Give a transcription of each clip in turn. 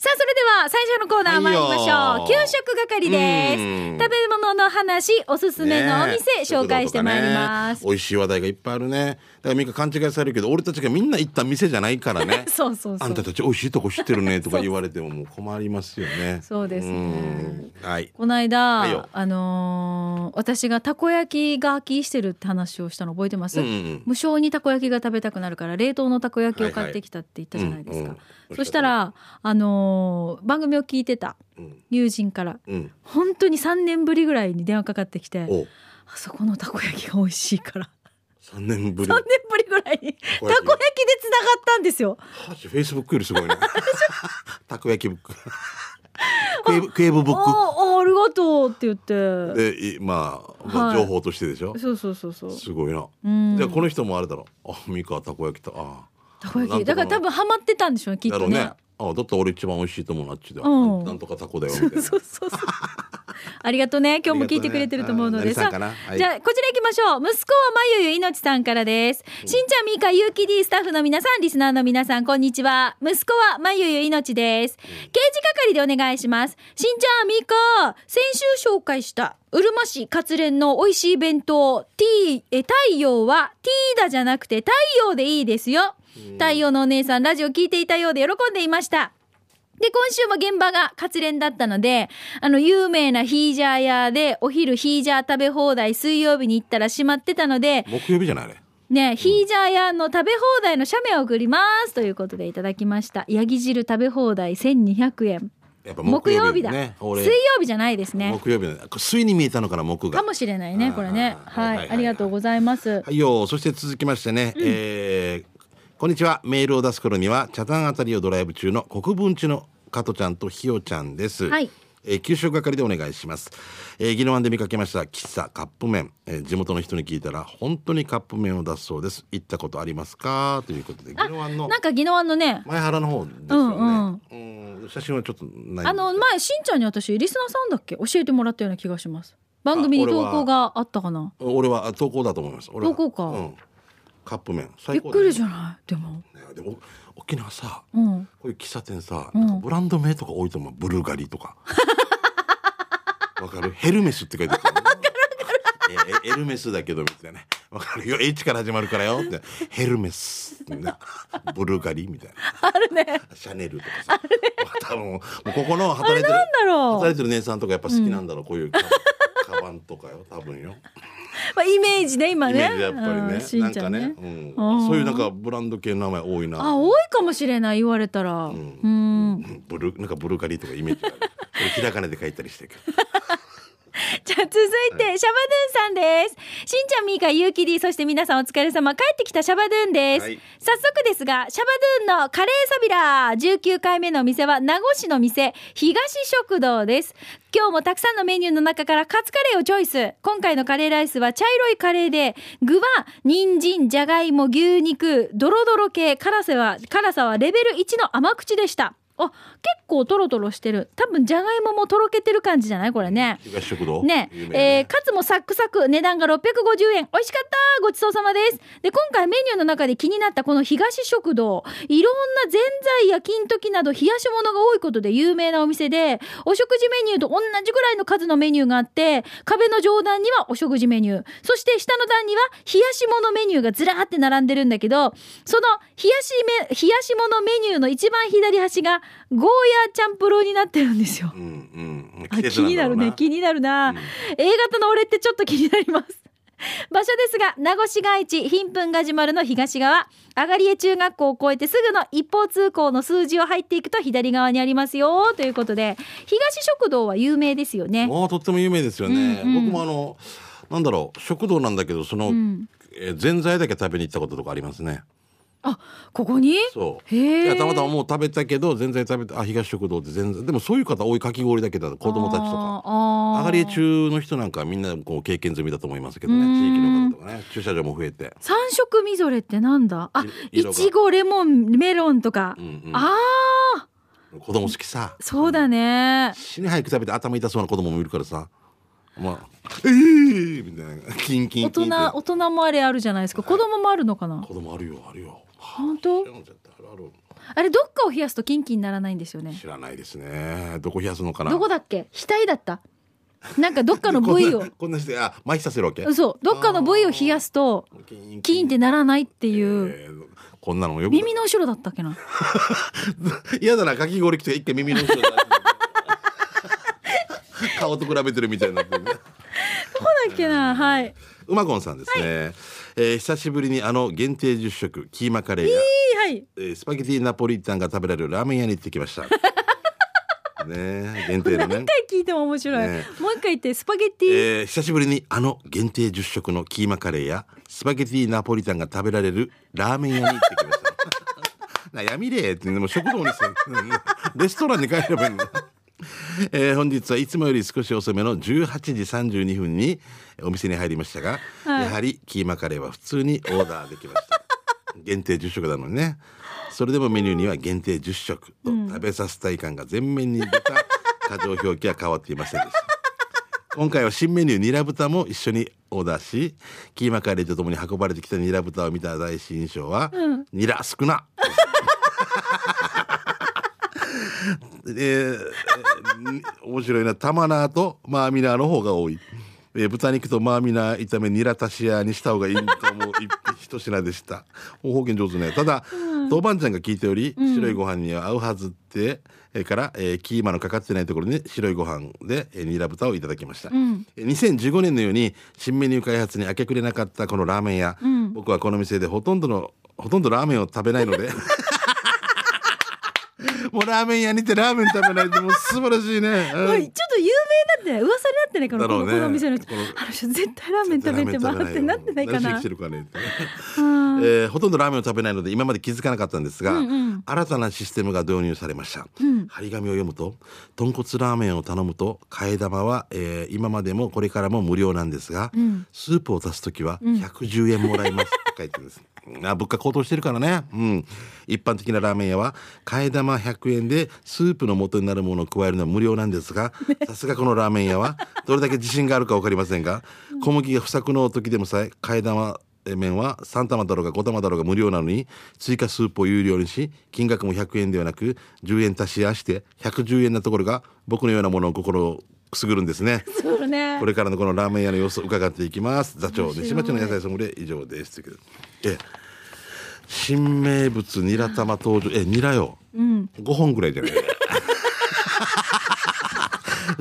さあそれでは最初のコーナー参りましょう、はいよ給食係です。うん食べ物の話おすすめのお店、ね紹介してまいります。美味しい話題がいっぱいあるね。だからみんな勘違いされるけど、俺たちがみんな行った店じゃないからね。そうそうそう。あんたたち美味しいとこ知ってるね とか言われてももう困りますよね。そうですね。うんはい。この間、はいよ。あのー私がたこ焼きが飽きしてるって話をしたの覚えてます、うんうんうん。無償にたこ焼きが食べたくなるから冷凍のたこ焼きを買ってきたって言ったじゃないですか、はいはい。うんうんそしたら、あのー番組を聞いてたうん友人からうん。本当に3年ぶりぐらいに電話かかってきてお、あそこのたこ焼きが美味しいから三年ぶり。3年ぶりぐらいにたこ焼きでつながったんですよはフェイスブックよりすごいね。たこ焼きブック。クエブクエブブッああありがとうって言ってク。で、いまあ、まあ、はい情報としてでしょ？そうそうそうそうすごいな。うんじゃあこの人もあれだろう。あ、ミカたこ焼きと、あたこ焼きだから多分ハマってたんでしょうねきっとね。あ、だったら俺一番美味しいと思うなっちで。うんなんとかタコだよみたいな。そうそうそう。ありがとうね。今日も聞いてくれてると思うのでねさはいじゃあこちら行きましょう。息子はまゆゆいのちさんからです。しんちゃんみーかゆうき D スタッフの皆さん、リスナーの皆さんこんにちは。息子はまゆゆいのちです。刑事係でお願いします。しんちゃんみーか先週紹介したうるま市活連の美味しい弁当 T え太陽はティーダじゃなくて太陽でいいですよ。太陽のお姉さんラジオ聞いていたようで喜んでいました。で、今週も現場が活連だったので、あの、有名なヒージャー屋で、お昼ヒージャー食べ放題水曜日に行ったら閉まってたので、木曜日じゃないあれ。ね、ヒージャー屋の食べ放題の写メを送りますということでいただきました。ヤギ汁食べ放題1200円。やっぱ木曜日だ。ね。水俺曜日じゃないですね。木曜日だね。水に見えたのかな木が。かもしれないね、これね。はい、ありがとうございます。はいよ。そして続きましてね、えーこんにちは。メールを出す頃には、茶炭あたりをドライブ中の国分地の加トちゃんとひよちゃんです。はいえー給食係でお願いします。えー、宜野湾で見かけました喫茶カップ麺、えー地元の人に聞いたら本当にカップ麺を出すそうです。行ったことありますか？ということで、宜野湾のなんか宜野湾のね、前原の方ですよね。うん写真はちょっとないあの、前、しんちゃんに私、リスナーさんだっけ？教えてもらったような気がします。番組に投稿があったかな？俺はあ投稿だと思います。俺は投稿かうん。カップ麺び最高っくりじゃゃない？でも。ん。でも沖縄さ、うん。こういう喫茶店さ、うんブランド名とか多いと思う。ブルガリとか。わかる？ヘルメスって書いてある。えーエルメスだけどみたいなね。わかるよ。H から始まるからよって。ヘルメス。なブルガリみたいな。あるね。シャネルとかさ。多分もうここの働いてる。働いてる姉さんとかやっぱ好きなんだろう。こういうカカバンとかよ。多分よ。まあ、イメージね、今ね。イメージやっぱりうんね。しんちゃんね。なんかね、ううんん、そういうなんかブランド系の名前多いな。あ、多いかもしれない、言われたら。うん。うんブルなんかブルガリとかイメージがある。これひらがなで書いたりしてるけど。じゃあ続いて、シャバドゥンさんです。しんちゃん、みーか、ゆうきり、そして皆さんお疲れ様。帰ってきたシャバドゥンです。はい早速ですが、シャバドゥンのカレーサビラー19回目のお店は名護市の店、東食堂です。今日もたくさんのメニューの中からカツカレーをチョイス。今回のカレーライスは茶色いカレーで、具は人参、じゃがいも、牛肉、ドロドロ系、辛さは、辛さはレベル1の甘口でした。あ、結構トロトロしてる。多分じゃがいももとろけてる感じじゃない？これね。東食堂？ね。有名えーカツもサックサク。値段が650円。美味しかったごちそうさまです。で今回メニューの中で気になったこの東食堂。いろんなぜんざいや金時など冷やし物が多いことで有名なお店でお食事メニューと同じぐらいの数のメニューがあって壁の上段にはお食事メニュー。そして下の段には冷やし物メニューがずらーって並んでるんだけどその冷やしめ冷やし物メニューの一番左端がゴーヤーチャンプルーになってるんですよ。うんうん。あ気になるね。気になるな、A 型の俺ってちょっと気になります。場所ですが名護市街地ひんぷんガジュマルの東側。あがりえ中学校を越えてすぐの一方通行の数字を入っていくと左側にありますよ。ということで東食堂は有名ですよね。もうとっても有名ですよね。うんうん。僕もあのなんだろう食堂なんだけどその、ん。えーぜんざいだけ食べに行ったこととかありますね。あここに？そう。へえいやたまたまもう食べたけど全然食べてあ東食堂って全然でもそういう方多いかき氷だけだ子供たちとか。あーあがりえ中の人なんかみんなこう経験済みだと思いますけどねうん。地域の方とかね。駐車場も増えて。三色みぞれってなんだ？あいちごレモンメロンとか、うんうん。ああ子供好きさ。そうだね、死に早く食べて頭痛そうな子供もいるからさ。まあええー、みたいな。キンキン大人大人もあれあるじゃないですか。子供もあるのかな？子供あるよあるよ本当？あれどっかを冷やすとキンキンにならないんですよね。知らないですね。どこ冷やすのかな？どこだっけ？額だった？なんかどっかの部位を。こんなしてあ麻痺させるわけ？そうどっかの部位を冷やすとキーンキーンってならないっていう。えーこんなのよく。耳の後ろだったっけな？嫌だなかき氷来て一回耳の後ろ顔と比べてるみたいになねどこだっけな？はい。うまごんさんですね、えー久しぶりにあの限定10食キーマカレーや、はい。えースパゲティナポリタンが食べられるラーメン屋に行ってきました。ねえ限定のね。何回聞いても面白い、ね。もう一回言ってスパゲッティ、えー久しぶりにあの限定10食のキーマカレーやスパゲティナポリタンが食べられるラーメン屋に行ってきました。な闇れってでも食堂にしてうんレストランに帰ればいいの えー本日はいつもより少し遅めの18時32分にお店に入りましたが、はい。やはりキーマカレーは普通にオーダーできました。限定10食なのにね。それでもメニューには限定10食と食べさせたい感が全面に出た過剰表記は変わっていませんでした。今回は新メニューニラ豚も一緒にオーダーしキーマカレーとともに運ばれてきたニラ豚を見た第一印象は、ニラ少なえーえー面白いな玉菜とマーミナーの方が多い、えー豚肉とマーミナー炒めニラ足し屋にした方がいいと思う一一品でした。方言上手ね。ただ、豆板醤が効いており白いご飯には合うはずって、えーから、えーキーマのかかってないところに白いご飯で、えーニラ豚をいただきました、えー2015年のように新メニュー開発に明け暮れなかったこのラーメン屋、僕はこの店でほとんどのほとんどラーメンを食べないのでもうラーメン屋にてラーメン食べないってもう素晴らしいね。うちょっと有名だって噂になってないかなこのだろうね。この店の人。このあの人絶対ラーメン食べて回ってなってないかな。何してるかねえーほとんどラーメンを食べないので今まで気づかなかったんですが、うんうん。新たなシステムが導入されました、ん。張り紙を読むと豚骨ラーメンを頼むと替え玉は、えー今までもこれからも無料なんですが、ん。スープを足す時は110円もらえますって書いてるんですあ物価高騰してるからね、うん、一般的なラーメン屋は替え玉100円でスープの元になるものを加えるのは無料なんですがさすがこのラーメン屋はどれだけ自信があるか分かりませんが小麦が不作の時でもさえ替え玉麺は3玉だろうが5玉だろうが無料なのに追加スープを有料にし金額も100円ではなく10円足しやして110円なところが僕のようなものを心をくすぐるんですね。ねこれからのこのラーメン屋の様子を伺っていきます。座長西町の野菜ソムリエ以上です。え新名物ニラ玉登場えニラよ、うん。5本ぐらいじゃない？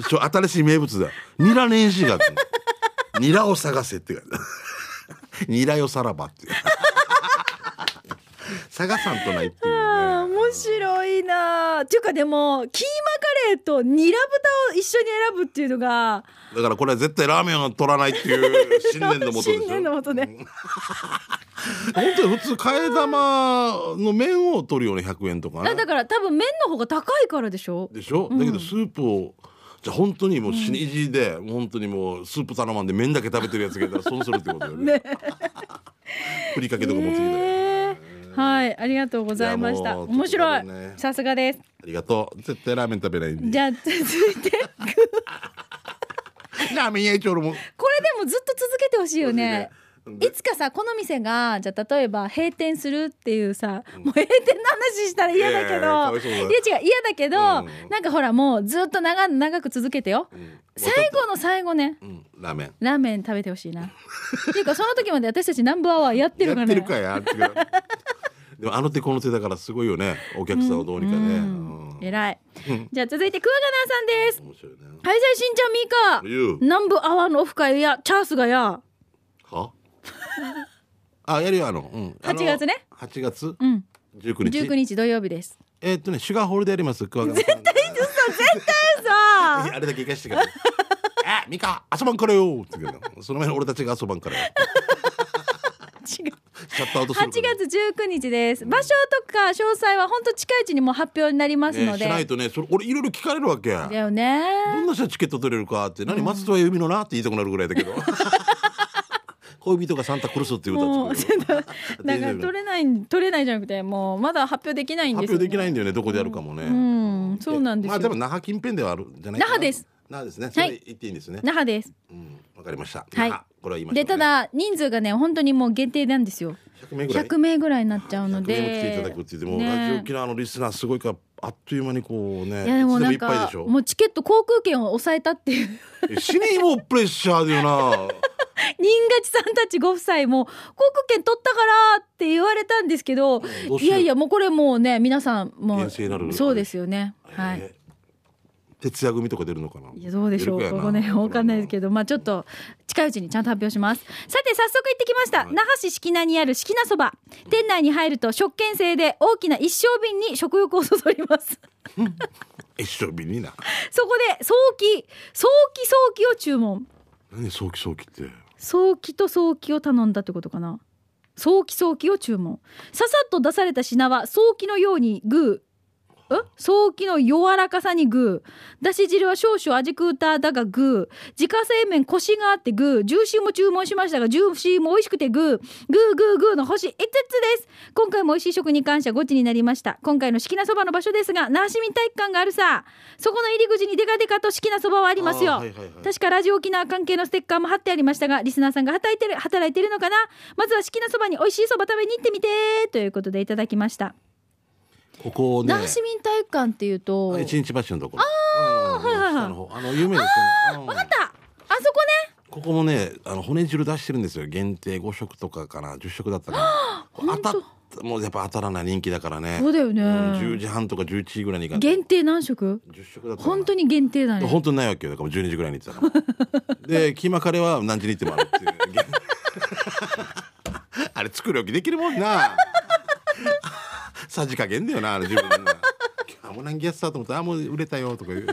ちょ新しい名物だ。ニラ年始がニラを探せって ニラよさらばって 探さんとないっていう、面白いな。っていうかでもキーマカレーとニラ豚を一緒に選ぶっていうのがだからこれは絶対ラーメンを取らないっていう信念のもとでしょ新年のもとね。本当に普通替え玉の麺を取るような100円とかね。あだから多分麺の方が高いからでしょ。でしょ、だけどスープをじゃあ本当にもう死に意地で、本当にもうスープ頼まんで麺だけ食べてるやつがいたら損するってことだよね。ね。ふりかけとか持ってきたよ、ねはいありがとうございました。面白い。さすがです。ありがとう。絶対ラーメン食べないんで。じゃあ 続いて。ラーメン屋一応俺も。これでもずっと続けてほしいよねいつかさこの店がじゃあ例えば閉店するっていうさ、もう閉店の話したら嫌だけど、いや違う嫌だけど、うん。なんかほらもうずっと長長く続けてよ、うん。最後の最後ね。うん。ラーメン。ラーメン食べてほしいな。っていうかその時まで私たちナンバーワンやってるからね。やってるかやってるかでもあの手この手だからすごいよね。お客さんをどうにかね、うん。うん。偉い。じゃあ続いてクワガナーさんです。面白いね。はいさいしんちゃんみーか南部アワーのオフ会やチャースがや。は？あやるよあの、うん、あの8月ね。8月？うん。19日。19日土曜日です。えーっとねシュガーホールでやります？クワガナ絶対さ あれだけ行かしてから。あミカ遊ばんからよって言うの。その前に俺たちが遊ばんからよ。違う。シャットアウトする8月19日です。場所とか詳細は本当近いうちにもう発表になりますのね、で、しないとねそれ俺いろいろ聞かれるわけ。だよね。どんな人はチケット取れるかって。何松任谷由実のなって言いたくなるぐらいだけど 恋人がサンタクロースっていうもう歌作る なんか取れない取れないじゃなくてもうまだ発表できないんですよ、ね、発表できないんだよねどこでやるかもね、うんそうなんですよ、まあでも那覇近辺ではあるんじゃないかな。那覇です。那覇ですね。それ言っていいんですね、那覇です。うんわかりました。はい。これは言いました、ね、でただ人数がね本当にもう限定なんですよ。100名ぐらい。100名ぐらいになっちゃうの100名も来ていでただくって言っても、ね。ラジオ沖縄のリスナーすごいからあっという間にこうねいやでもなんかもうチケット航空券を抑えたっていう。え死にもプレッシャーだよな 新勝さんたちご夫妻も航空券取ったからって言われたんですけどいやいやもうこれもうね皆さんも厳正になるうそうですよね。はい。えー徹夜組とか出るのかな。いやどうでしょう。ここねわかんな。いですけどまあちょっと近いうちにちゃんと発表します。さて早速行ってきました、はい。那覇市敷名にある敷名そば。店内に入ると食券制で大きな一升瓶に食欲をそそります。一生日にな。そこで早期早期早期を注文。何早期早期って早期と早期を頼んだってことかな。早期早期を注文。ささっと出された品は早期のようにグー。早期の柔らかさにグー。だし汁は少々味クーターだがグー。自家製麺コシがあってグー。ジューシーも注文しましたがジューシーも美味しくてグー。グーグーグーの星5つです。今回も美味しい食に感謝5時になりました。今回の式なそばの場所ですが那覇市民体育館があるさ。そこの入り口にデカデカと式なそばはありますよ、はいはいはい。確かラジオ沖縄関係のステッカーも貼ってありましたがリスナーさんが働いてる働いてるのかな。まずは式なそばに美味しいそば食べに行ってみてということでいただきましたここね。那覇市民体育館っていうと。あ一日橋のところ。ああはいはいはい。あの有名ですよね。うん。分かった。あそこね。ここもねあの骨汁出してるんですよ。限定5食とかかな。10食だったかな。本当。当たっもうやっぱ当たらない人気だからね。そうだよね。ん10時半とか11時ぐらいに行か限定何食10食だった本当に限定だね。本当にないわけよ。だからもう12時ぐらいに行ってたから。でキーマカレーは何時に行ってもあるっていう。あれ作り置きできるもんなさじ加減だよなあれ自分。なあもう何ギャスだと思った？らあもう売れたよとか言う。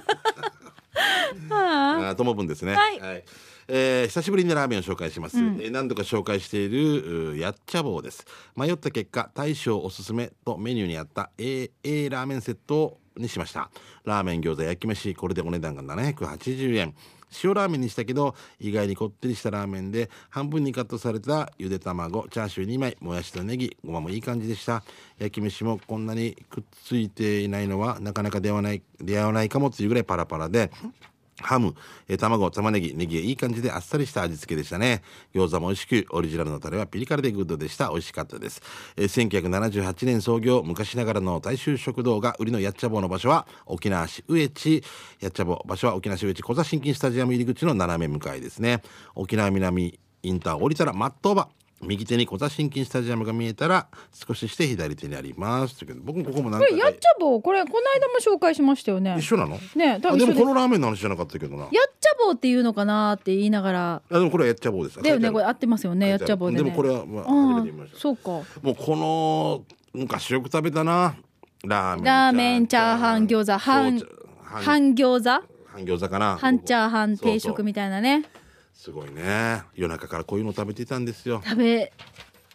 ああともぶんですね。はい。えー久しぶりにラーメンを紹介します、えー何度か紹介しているうやっちゃ棒です。迷った結果大将おすすめとメニューにあった A, A ラーメンセットにしました。ラーメン餃子焼き飯これでお値段が780円塩ラーメンにしたけど意外にこってりしたラーメンで半分にカットされたゆで卵チャーシュー2枚もやしとネギごまもいい感じでした。焼き飯もこんなにくっついていないのはなかなか出会わない出会わないかもっていうぐらいパラパラでハム、えー卵、玉ねぎ、ネギいい感じであっさりした味付けでしたね。餃子も美味しく、オリジナルのタレはピリ辛でグッドでした。美味しかったです。えー1978年創業、昔ながらの大衆食堂が売りのやっちゃ棒の場所は、沖縄市上地、やっちゃ棒、場所は沖縄市上地コザしんきんスタジアム入り口の斜め向かいですね。沖縄南インター降りたらまっとーば。右手にコザしんきんスタジアムが見えたら少しして左手にあります。という僕もここも何回か。これやっちゃ棒これこの間も紹介しましたよね。一緒なの？ね多あ分でもこのラーメンの話じゃなかったけどな。やっちゃ棒っていうのかなって言いながら。あでもこれはやっちゃ棒です。だよねこれ合ってますよねやっちゃ棒でね。でもこれはまああ初めて見ました。あそうか。もうこの昔よく食べたな。ラーメンラーメンチャーハン餃子。半そう半半餃子？半餃子かな。半チャーハン定そうそう。食みたいなねすごいね。夜中からこういうの食べてたんですよ。食べ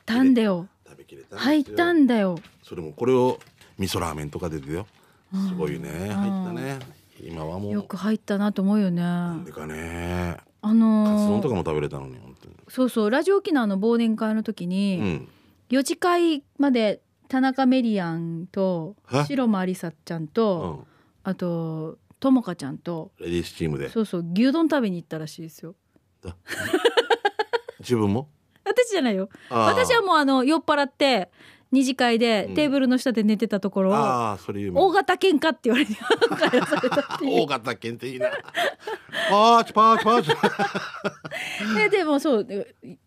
たんだよ。食べきれた入ったんだよ。それもこれを味噌ラーメンとか出てよ。すごいね。入ったね。今はもう。よく入ったなと思うよね。あでかね。カツのー丼とかも食べれたのに本当に。そうそうラジオ沖縄の忘年会の時うにん。4次会まで田中メリアンとえ？白間ありさちゃんうとん。あとともかちゃんとレディースチームで。そうそう牛丼食べに行ったらしいですよ 自分も？私じゃないよ。私はもうあの酔っ払って二次会でうん。テーブルの下で寝てたところをああそれ有名大型喧嘩って言われてれたっていう。大型犬っていいな。パーチパーチパーチ。えでもそう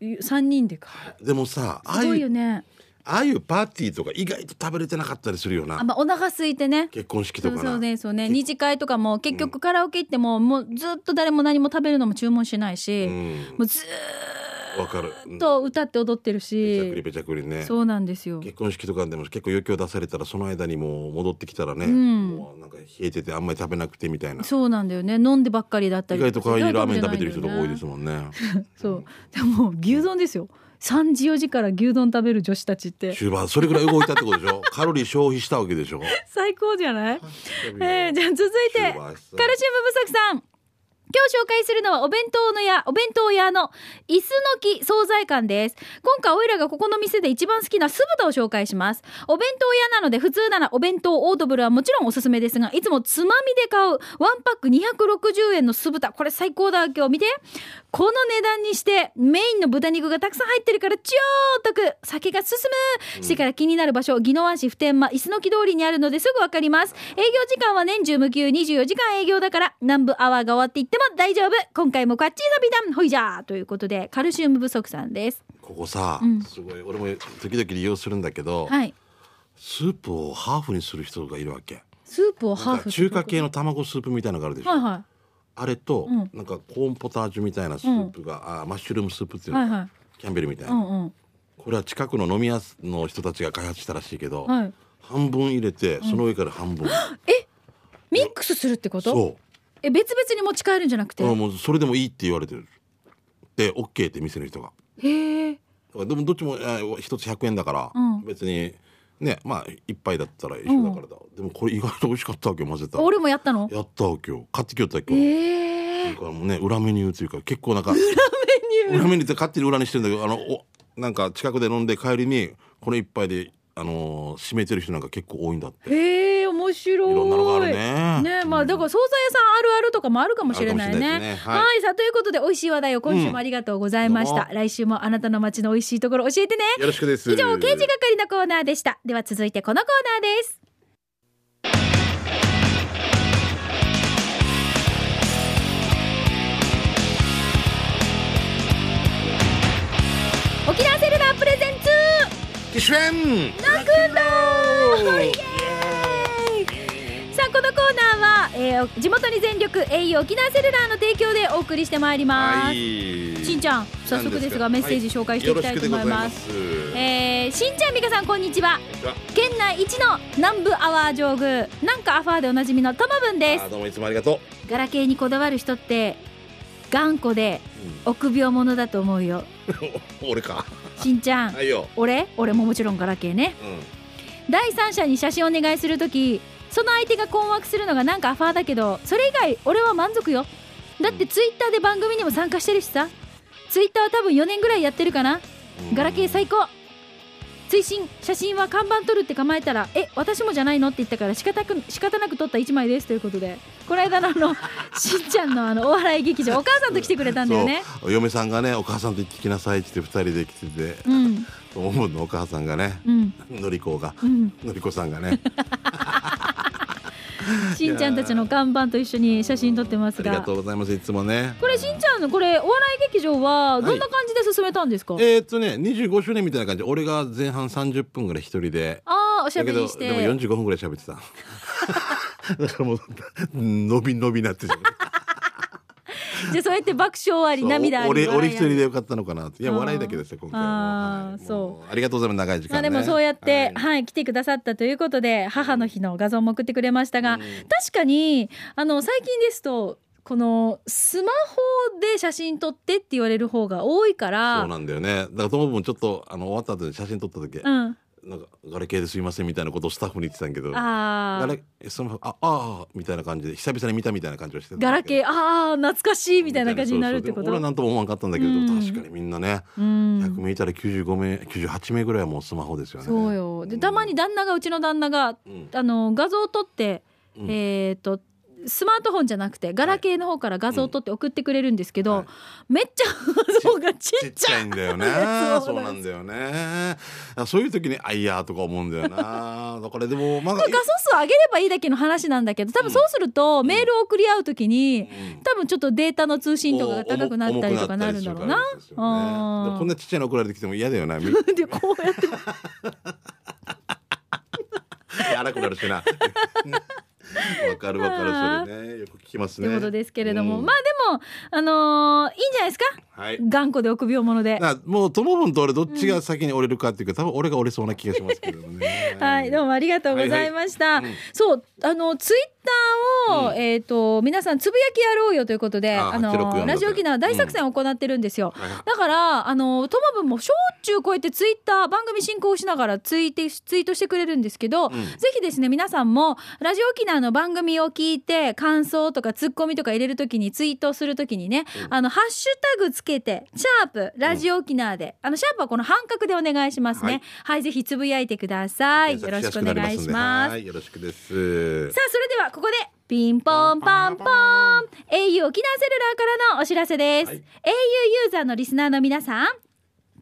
3人でか。でもさああすごいいうよねああいうパーティーとか意外と食べれてなかったりするよな。あ、まあ、お腹空いてね。結婚式そうそうとかなねそうね。二次会とかも結局カラオケ行ってももうずっと誰も何も食べるのも注文しないし、うん。もうずわかると歌って踊ってるべちゃくりし、べちゃくりねそうなんですよ。結婚式とかでも結構余興出されたらその間にもう戻ってきたらね、うん。もうなんか冷えててあんまり食べなくてみたいな。そうなんだよね。飲んでばっかりだった意り外と可愛いラーメン食べてる人とか多いですももんね。そう。でも牛丼ですよ3時4時から牛丼食べる女子たちって。終盤それぐらい動いたってことでしょ？カロリー消費したわけでしょ？最高じゃない？えー、じゃあ続いてカルシウム不足さん今日紹介するのはお弁当の屋、お弁当屋の椅子の木惣菜館です。今回おいらがここの店で一番好きな酢豚を紹介します。お弁当屋なので普通ならお弁当オードブルはもちろんおすすめですが、いつもつまみで買うワンパック260円の酢豚。これ最高だ今日見て。この値段にしてメインの豚肉がたくさん入ってるから超得酒が進むしてから気になる場所、宜野湾市普天間椅子の木通りにあるのですぐわかります。営業時間は年中無休24時間営業だから南部アワーが終わっていっても大丈夫。今回もカッチーサビダンほいじゃ。ーということでカルシウム不足さんです。ここさ、うん。すごい。俺も時々利用するんだけど、はい。スープをハーフにする人がいるわけ。スープをハなんかーフ中華系の卵スープみたいなのがあるでしょ、はいはあれと、うん。なんかコーンポタージュみたいなスープが、あマッシュルームスープっていうの。はいはい。キャンベルみたいな、うんうん。これは近くの飲み屋の人たちが開発したらしいけど、はい。半分入れてその上から半分、ミックスするってこと？そえ別々に持ち帰るんじゃなくて？うあもうそれでもいいって言われてる。で OK って店の人が。へえ。でもどっちもあ一つ100円だから、うん。別にねまあ一杯だったら一緒だからだ、でもこれ意外と美味しかったわけよ混ぜたら俺もやったの？やったわけよ。買ってきよったわけよ、ええだからもうね裏メニューというか結構なんか裏メニュー。裏メニューって勝手に裏にしてるんだけどあのおなんか近くで飲んで帰りにこの一杯であのー締めてる人なんか結構多いんだって。へえ面白い。いろんなのがあるね。ねまあだから惣菜屋さんあとかもあるかもしれないねいね。は、はいいさあということで美味しい話題を今週もありがとうございました、うん来週もあなたの街の美味しいところ教えてね。よろしくです。以上刑事係のコーナーでした。では続いてこのコーナーです。沖縄セルラープレゼンツ。キシュエンナクロイエーイ。さあこのコーナーは、えー地元に全力 au 沖縄セルラーの提供でお送りしてまいります、はい。しんちゃん早速ですがメッセージ紹介していきたいと思います,、はいえーしんちゃんみかさんこんにちは。県内一の南部アワー上宮なんかアファーでおなじみのともぶんです。あどうもいつもありがとガラケーにこだわる人って頑固でう、臆病者だと思うよ。う ん俺か。しんちゃん。はいよ、俺？俺ももちろんガラケーね。う第三者に写真お願いするときその相手が困惑するのがなんかアファーだけどそれ以外俺は満足よ。だってツイッターで番組にも参加してるしさ。ツイッターは多分4年ぐらいやってるかなガラケー最高。追伸写真は看板撮るって構えたら「え私もじゃないの?」って言ったから仕方く仕方なく撮った1枚ですということで。この間のあの しんちゃんのあのお笑い劇場お母さんと来てくれたんだよね。お嫁さんがねお母さんと行ってきなさいって言って二人で来てて。うん。思うの？お母さんがね。うん。のりこが。うん。のりこさんがね しんちゃんたちの看板と一緒に写真撮ってますありががとうございます。いつもね。これしんちゃんのこれお笑い劇場はどんな感じで進めたんですか、えーっとね25周年みたいな感じ俺が前半30分ぐらい一人で。ああおしゃだけどべりして。でも45分ぐらい喋ってた。だからもう伸び伸びなってるじゃあそうやって爆笑あり涙あり俺俺一人でよかったのかなって。いや笑いだけですよ今回あーはい。そう。もありがとうございます。長い時間ね。まあでもそうやって、ははいい、来てくださったということで母の日の画像も送ってくれましたが、うん。確かにあの最近ですとこのスマホで写真撮ってって言われる方が多いからそうなんだよね。だからともぶんちょっとあの終わった後に写真撮った時、うん、なんかガラケーですいませんみたいなことをスタッフに言ってたんやけどあそのああーみたいな感じで久々に見たみたいな感じをしてたガラケーーああ懐かしいみたいな感じになるってこと？俺は何とも思わんかったんだけど、うん。確かにみんなね、うん。100名いたら95名98名ぐらいはもうスマホですよね。そうよ。でたまに旦那がうちの旦那がうん。あの画像を撮って、うん。えっ、とスマートフォンじゃなくてガラケーの方から画像を撮って送ってくれるんですけど、はい。めっちゃ画像がちちっちゃいんだよね。そそううなんだよね。あそういう時にあいやーとか思うんだよな。だからでもまあ画素数上げればいいだけの話なんだけど多分そうするとメールを送り合うときにうん。多分ちょっとデータの通信とかが高くなったりとかなるんだろうな。なうんこんなちっちゃいの送られてきても嫌だよなみ でこうやって。荒くなるしな わかるわかるそれね。よく聞きますね。ってことですけれども、うん。まあでもあのーいいんじゃないですか、はい。頑固で臆病者で。なもうともぶんと俺どっちが先に折れるかっていうか、多分俺が折れそうな気がしますけどね。はい、どうもありがとうございました。はいはいうん。そう、あのツイッターを、うん。えっ、と皆さんつぶやきやろうよということで、ああの864ラジオ沖縄大作戦を行ってるんですよ。はいはい。だからあのともぶんもしょっちゅうこうやってツイッター番組進行しながらツイートツイートしてくれるんですけど、ん。ぜひですね皆さんもラジオ沖縄の番組を聞いて感想とかツッコミとか入れるときにツイートするときにね、あのハッシュタグつけてシャープラジオ沖縄で、あのシャープはこの半角でお願いしますね。はい、ぜひつぶやいてください。よろしくお願いします。はいよろしくです。さあそれではここでピンポンパンポン au 沖縄セルラーからのお知らせです、はい。au ユーザーのリスナーの皆さん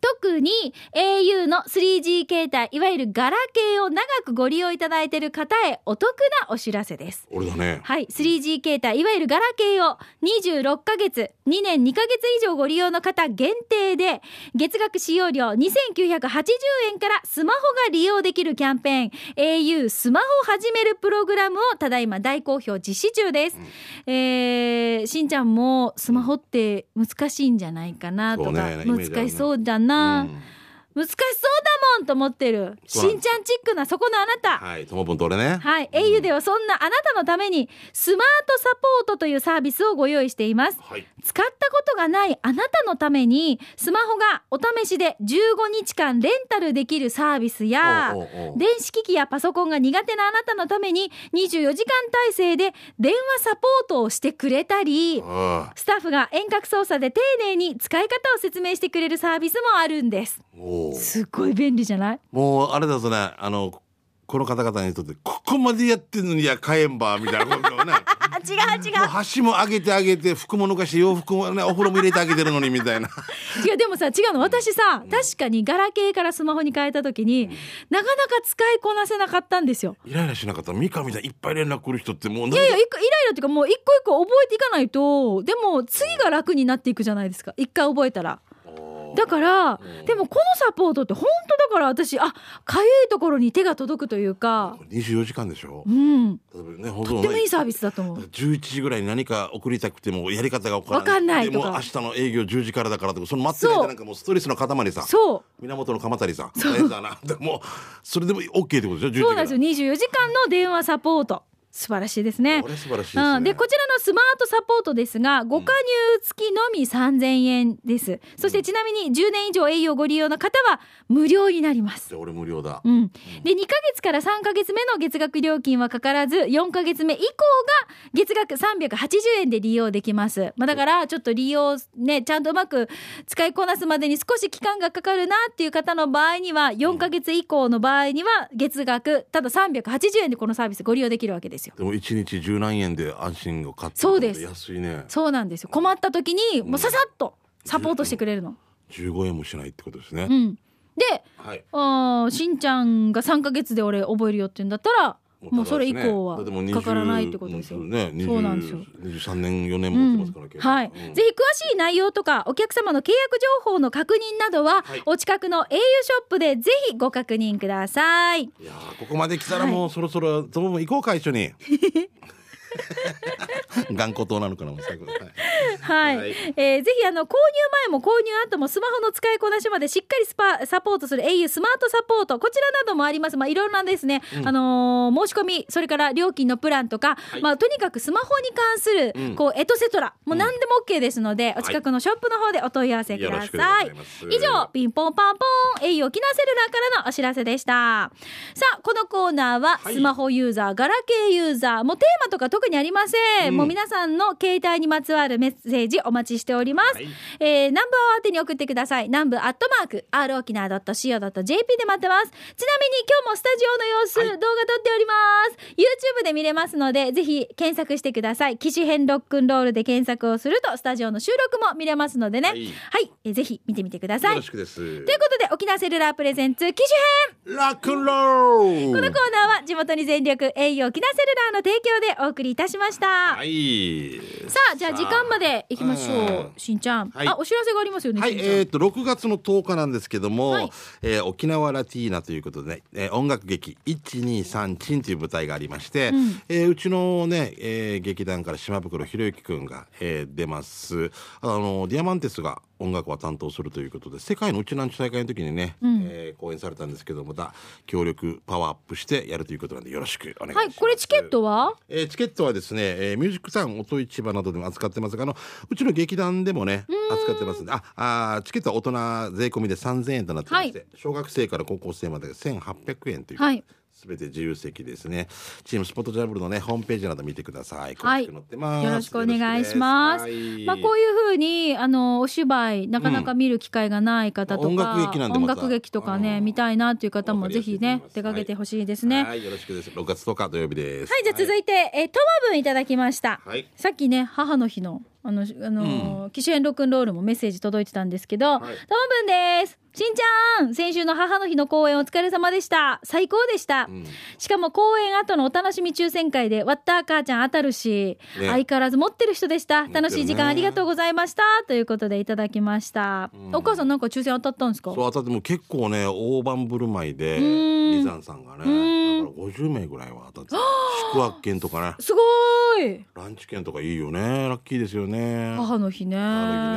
特に au の 3G 携帯いわゆるガラケーを長くご利用いただいている方へお得なお知らせです。俺だね。はい。3G 携帯いわゆるガラケーを26ヶ月2年2ヶ月以上ご利用の方限定で月額使用料2980円からスマホが利用できるキャンペーン。au スマホ始めるプログラムをただいま大好評実施中です、えーしんちゃんもスマホって難しいんじゃないかなとか、ね。難しそうだな、うん難しそうだもんと思ってる。しんちゃんチックなそこのあなた、はいともぶんと俺ね。はい、au ではそんなあなたのためにスマートサポートというサービスをご用意しています。はい。使ったことがないあなたのためにスマホがお試しで15日間レンタルできるサービスやおうおうおう。電子機器やパソコンが苦手なあなたのために24時間体制で電話サポートをしてくれたりあスタッフが遠隔操作で丁寧に使い方を説明してくれるサービスもあるんです。あもうすっごい便利じゃない？もうあれだぞねあのこの方々にとってここまでやってんのにいや買えんばみたいなことをね。あ違う違う。箸も上げてあげて服も抜かして洋服もねお風呂も入れてあげてるのにみたいな。違うでもさ違うの私さ確かにガラケーからスマホに変えた時に、なかなか使いこなせなかったんですよ。イライラしなかった。ミカみたいにいっぱい連絡来る人ってもういやいやイライラっていうかもう一個一個覚えていかないとでも次が楽になっていくじゃないですか。一回覚えたら。だから、でもこのサポートって本当だから私あかゆいところに手が届くというか、24時間でしょ。うん、ね本とってもいいサービスだと思う。11時ぐらいに何か送りたくてもやり方が分からわかんないとか。明日の営業10時からだからとかその待ってる間なんかもうストレスの塊さそう。源の鎌足さ大変だな。でもそれでも OK ってことでしょ？10時そうなんですよ。24時間の電話サポート素晴らしいですね。こ。れ素晴らしいね、うん、でこちらのスマートサポートですがご加入付きのみ3000円です、そしてちなみに10年以上栄養ご利用の方は無料になります。じゃあ俺無料だ、うん、で2ヶ月から3ヶ月目の月額料金はかからず4ヶ月目以降が月額380円で利用できます、まあ、だからちょっと利用ねちゃんとうまく使いこなすまでに少し期間がかかるなっていう方の場合には4ヶ月以降の場合には月額ただ380円でこのサービスご利用できるわけですよ。でも1日十何円で安心を買ってそうです。安いね。そうなんですよ。困った時にもうささっとサポートしてくれるの。15円もしないってことですね、うん、ではい。あーしんちゃんが3ヶ月で俺覚えるよって言うんだったらもうそれ以降はだってもう20かからないってことですよ。ね、20そうなんですよ。23年4年持ってますから、結構。はい、うん。ぜひ詳しい内容とかお客様の契約情報の確認などは、はい。お近くの au ショップでぜひご確認ください。いやーここまで来たらもうそろそろとも行こうか一緒に 頑固党なのかなはい。はい、はい。えーぜひあの購入前も購入後もスマホの使いこなしまでしっかりスパサポートする au スマートサポート。こちらなどもあります。まあいろんなですね、あのー申し込みそれから料金のプランとか、い。まあとにかくスマホに関する、うん。こうエトセトラ。もう何でも OK ですので、お近くのショップの方でお問い合わせください。以上ピンポンパンポン au 沖縄セルラーからのお知らせでした。さあこのコーナーははい。スマホユーザー、ガラケーユーザーもうテーマとか特にありません、うん。もう皆さんの携帯にまつわるメッセージお待ちしております、はい。えー南部を宛てに送ってください。南部アットマーク r 沖縄 .co.jp で待ってます。ちなみに今日もスタジオの様子、はい。動画撮っております。YouTube で見れますのでぜひ検索してください。機種編ロックンロールで検索をするとスタジオの収録も見れますのでね。ははい。い、えーぜひ見てみてください。というよろしくです。ことで沖縄セルラープレゼンツ機種編。ラックンロール。このコーナーは地元に全力栄養沖縄セルラーの提供でお送りいたしました、はい。さあじゃあ時間まで行きましょう、うん。しんちゃん、はい。あお知らせがありますよね、はい、えー、と6月の10日なんですけども、はい。えー沖縄ラティーナということで、ねえー音楽劇「123チン」という舞台がありまして、ううん。えーうちのね、えー劇団から島袋博之くんが、えー出ます。あのディアマンテスが音楽は担当するということで世界のうちなんち大会の時にね、うん。えー講演されたんですけどまた協力パワーアップしてやるということなんでよろしくお願いします。はいこれチケットは？えーチケットはですね、えーミュージックタウン音市場などでも扱ってます。があのうちの劇団でもね扱ってますんでああーチケットは大人税込みで3000円となってまして、小学生から高校生まで1800円という、はいすべて自由席ですね。チームスポットジャブルのねホームページなど見てください。はい。よろしくお願いします。はいまあこういうふうにあのお芝居なかなか見る機会がない方とか、音楽劇なんで音また。楽劇とかねうん。見たいなっていう方もぜひね出かけてほしいですね。は、はい。いよろしくです。6月10日土曜日です。じゃあ続いて、えートマブンいただきました。はい。さっきね母の日のあのあのー機種園ロックンロールもメッセージ届いてたんですけど、はい。トマブンです。しんちゃん先週の母の日の公演お疲れ様でした。最高でした、うん。しかも公演後のお楽しみ抽選会で割った母ちゃん当たるし、ね。相変わらず持ってる人でした。楽しい時間ありがとうございました。ということでいただきました、うん。お母さんなんか抽選当たったんですか？そう当たっても結構ね大盤振る舞いでうん。リザンさんがねうん。だから50名ぐらいは当たってた。宿泊券とかね。すごーい。ランチ券とかいいよね。ラッキーですよね。母の日ね。ね。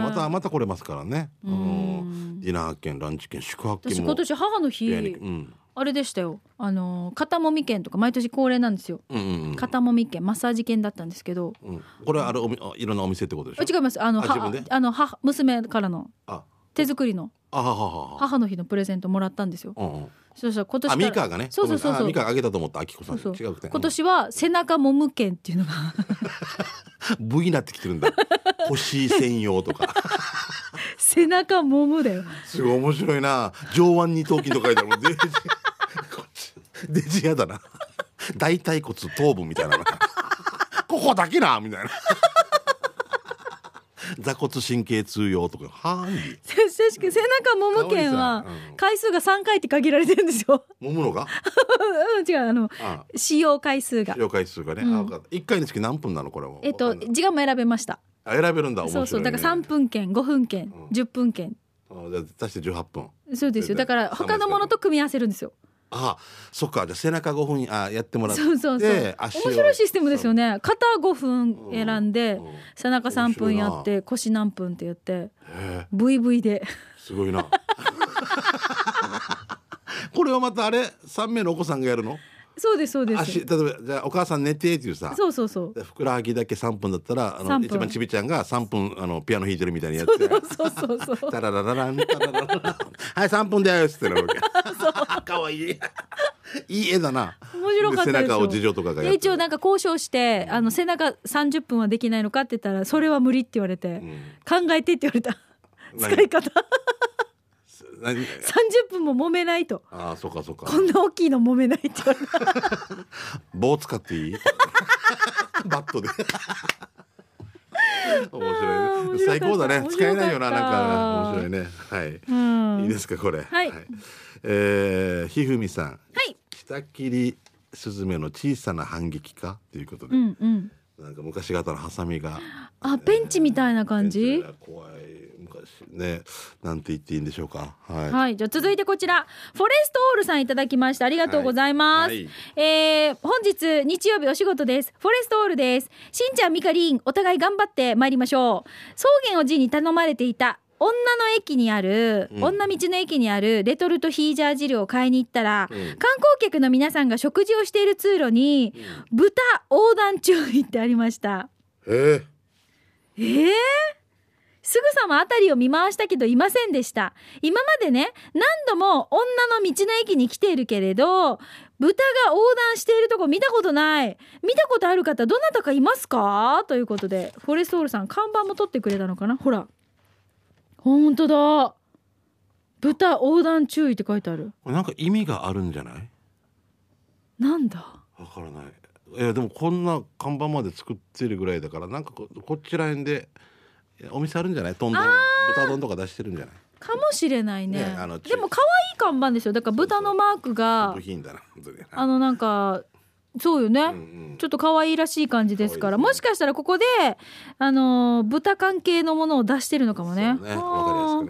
またまた来れますからね。あうのん。ディナー券ランチ券宿泊券も。私今年母の日うん。あれでしたよ。あの肩もみ券とか毎年恒例なんですよ。うんうんうん。肩もみ券マッサージ券だったんですけど。うん。これあれおみあいろんなお店ってことでしょ？あ違います。あのああの母娘からの。あ手作りの。母の日のプレゼントもらったんですよ。うんうん。そしたら今年ミカがね。そうそうそうそう。ミカがあげたと思った。あきこさん。そうそう。今年は背中もむ券っていうのが。うん V になってきてるんだ。腰専用とか。背中もむだよ。すごい面白いな。上腕二頭筋とか書いてある デジ。こっち。デジやだな。大腿骨頭部みたいなここだけなみたいな座骨神経痛用とか。はーい。確かに背中もむ券はかわいいさうん。回数が3回って限られてるんですよ。もむのが？うん違うあのあ使用回数が。使用回数がね、うん。あ分かった。一回につき何分なの？これもえっと時間も選べました。あ選べるんだ。ね、そうそう。だから3分券5分券うん。10分券あじゃあ足して18分。そうですよ。だから他のものと組み合わせるんですよあそっか。じ背中5分あやってもらって。そうそうそう。面白いシステムですよね。肩5分選んでうん背中3分やっ面て腰何分って言ってへえ。VV で。すごいな。これはまたあれ？3名のお子さんがやるの？そうですそうです。足例えばじゃあお母さん寝てっていうさそうそうそう。でふくらはぎだけ3分だったらあ3分。の一番ちびちゃんが3分あのピアノ弾いてるみたいにやってそうそうそう。タラララランタララララン。はい3分ですってなるわけ。かわいい。いい絵だな。面白かった背中を次女とかが一応なんか交渉してあの背中30分はできないのかって言ったらそれは無理って言われて、うん。考えてって言われた。何？使い方何30分も揉めないと。ああそうかそうか。こんな大きいの揉めないって言われた棒使っていい？バットで。面白いね。最高だね。使えないよななんか。面白いね。はい、うん。いいですかこれ。はい。えーひふみさん。はい。下切りスズメの小さな反撃か？ということで、うんうん。なんか昔型のハサミが。あペンチみたいな感じ？怖い。昔ねなんて言っていいんでしょうか。はい、はい、じゃあ続いてこちら。フォレストオールさんいただきました。ありがとうございます、はい。えー本日日曜日お仕事です。フォレストオールです。しんちゃんみかりんお互い頑張って参りましょう。草原おじいに頼まれていた女の駅にある、うん。女道の駅にあるレトルトヒージャー汁を買いに行ったら、うん。観光客の皆さんが食事をしている通路に、豚横断注意ってありました。ええー、すぐさま辺りを見回したけどいませんでした。今までね何度も女の道の駅に来ているけれど豚が横断しているとこ見たことない。見たことある方どなたかいますか？ということでフォレストオールさん看板も取ってくれたのかな？ほら。ほんとだ。豚横断注意って書いてある。なんか意味があるんじゃない？なんだ？わからない。いやでもこんな看板まで作ってるぐらいだからなんかここっちらへんでお店あるんじゃない？トン丼豚丼とか出してるんじゃない？かもしれないね。ねあのでも可愛い看板ですよ。だから豚のマークがあのなんかそうよね、うんうん。ちょっと可愛いらしい感じですから、ね。もしかしたらここであのー豚関係のものを出してるのかもね。ね。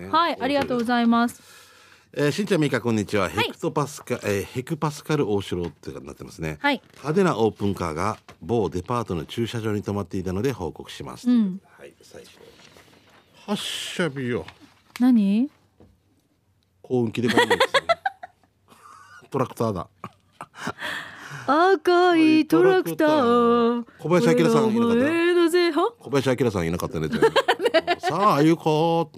はい、ありがとうございます。えー、しんちゃんみーかこんにちは、い。ヘクトパスカ、えーヘクパスカル大城ってなってますね、はい、派手なオープンカーが某デパートの駐車場に止まっていたので報告します、うん。はい最初発車日よ。何？幸運期で買うんですよ。トラクターだ。赤いトラクター。小林明さんいなかった？小林明さんいなかったね さあゆこ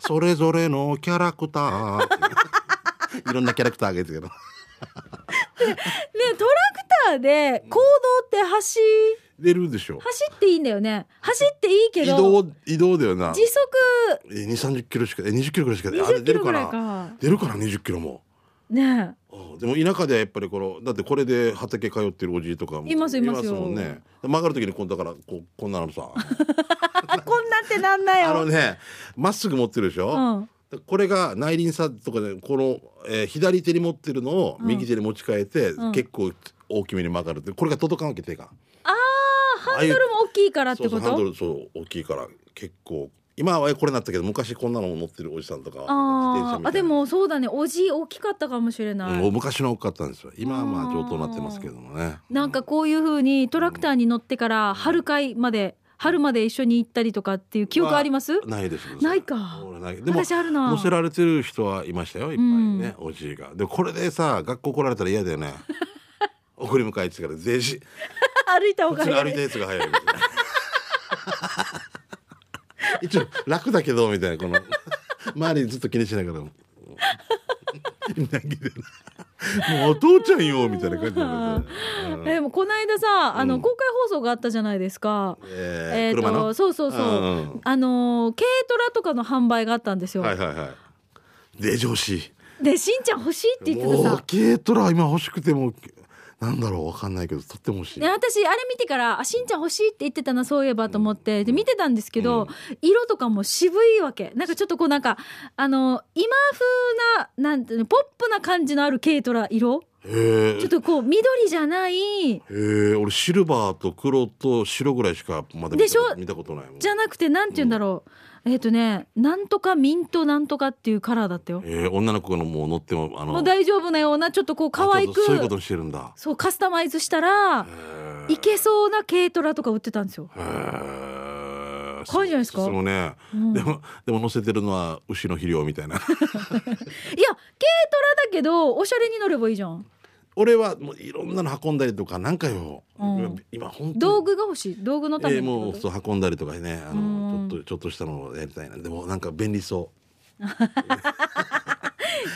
それぞれのキャラクター。いろんなキャラクターがいるけど。ねトラクターで行動って走出るでしょ。走っていいんだよね。走っていいけ移ど動移動だよな。時速。え二三十キロしかえ二十キロぐらいしかあれ20キロぐらい出るかな？か。出るかな？二十キロも。ねあでも田舎ではやっぱりこのだってこれで畑通ってるおじいとかもいますいますよ。もんね。曲がる時にこんだからこうこんなのさ。あ こんなんてなんだよ。あのねまっすぐ持ってるでしょ、うん。これが内輪差とかでこの、えー左手に持ってるのを右手に持ち替えて、うん。結構大きめに曲がるってこれが届かんわけ手がハンドルも大きいからってこと？そうハンドルそう大きいから。結構今はこれになったけど昔こんなの乗ってるおじさんとか自転車みたいな。あでもそうだね。おじ大きかったかもしれない、うん昔の多かったんですよ。今はまあ上等になってますけどもね。なんかこういう風にトラクターに乗ってから春会まで春まで一緒に行ったりとかっていう記憶あります？ないです。ないか。俺ない。でも私あるな。乗せられてる人はいましたよいっぱいね、おじいが。でこれでさ学校来られたら嫌だよね送り迎えってから全身 歩いた方が歩い。たがいいやつが早い 一応楽だけどみたいなこの。周りずっと気にしながらも。うお父ちゃん。よみたいな感じで、もこの間さあの、うん公開放送があったじゃないですか、えーえーとそうそうそう、うんうん。あのー軽トラとかの販売があったんですよ、はいはいはい。で上司でしんちゃん欲しいって言ってたさ。軽トラ今欲しくてもなんだろうわかんないけどとっても欲しい。で私あれ見てからあしんちゃん欲しいって言ってたなそういえばと思ってで見てたんですけど、色とかも渋いわけ。なんかちょっとこうなんかあの今風ななんていうのポップな感じのある軽トラ色ちょっとこう緑じゃないへえ俺シルバーと黒と白ぐらいしかまだ見た見たことないもん。じゃなくてなんて言うんだろう、えっ、とねなんとかミントなんとかっていうカラーだったよ、えー、女の子のもう乗ってもあのもう大丈夫なようなちょっとこう可愛くそういうことにしてるんだ。そうカスタマイズしたらいけそうな軽トラとか売ってたんですよ。へえ可愛いじゃないですか？そうね、うんでもでも乗せてるのは牛の肥料みたいないや軽トラだけどおしゃれに乗ればいいじゃん。俺はもういろんなの運んだりとかなんかよ、うん。今本当に道具が欲しい？道具のためえーにもうそう運んだりとかね。あうん。のちょっとちょっとしたのをやりたいな。でもなんか便利そ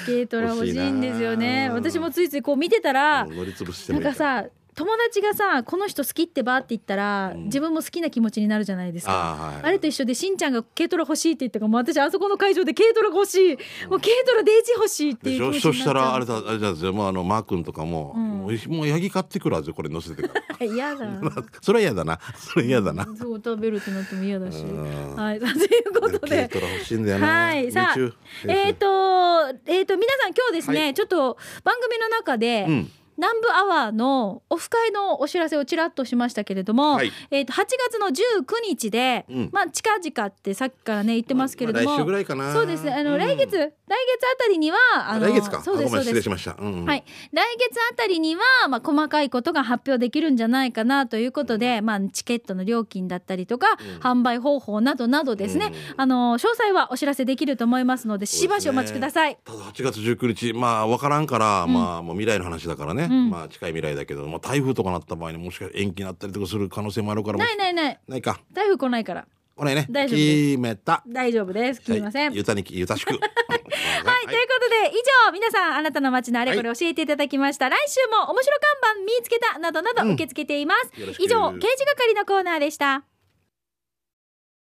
軽トラ欲しいんですよね。私もついついこう見てたら。なんかさ友達がさこの人好きってばって言ったら、うん。自分も好きな気持ちになるじゃないですか。あーはいあれと一緒でしんちゃんが軽トラ欲しいって言ったからもう私あそこの会場で軽トラが欲しいもう軽トラデイジー欲しいってでいうしょ？そした気持ちになっちゃう。らあれだあれじゃんですよもうあのマー君とかも、うんもうヤギ買ってくるはずよこれ乗せてから嫌だそれは嫌だなそれ嫌だな、そう食べるってなっても嫌だしうんはいということ軽でトラ欲しいんだよなはいさあえっ、とえっ、と皆さん今日ですね、はいちょっと番組の中で、うん南部アワーのオフ会のお知らせをちらっとしましたけれども、はい。えー、と8月の19日で、うん。まあ近々ってさっきからね言ってますけれども、まあ来週ぐらいかな。そうですねあの、うん。来月来月あたりにはあの来月か。そうですそうです。しました、うんうん。はい、来月あたりには、まあ、細かいことが発表できるんじゃないかなということで、まあ、チケットの料金だったりとか、うん。販売方法などなどですね、うん。あの詳細はお知らせできると思いますのでしばしお待ちください。ただ8月19日まあ分からんから、うん。まあもう未来の話だからね、うん。まあ近い未来だけど、まあ、台風とかなった場合にもしかしたら延期になったりとかする可能性もあるからないないない。ないか。台風来ないから。これね。大丈夫決めた。大丈夫です。切りません。はい、ゆたにきゆたしく。は い、はい、ということで以上皆さんあなたの街のあれこれ教えていただきました、来週も面白看板見つけたなどなどうん。受け付けています、よろしく。以上刑事係のコーナーでした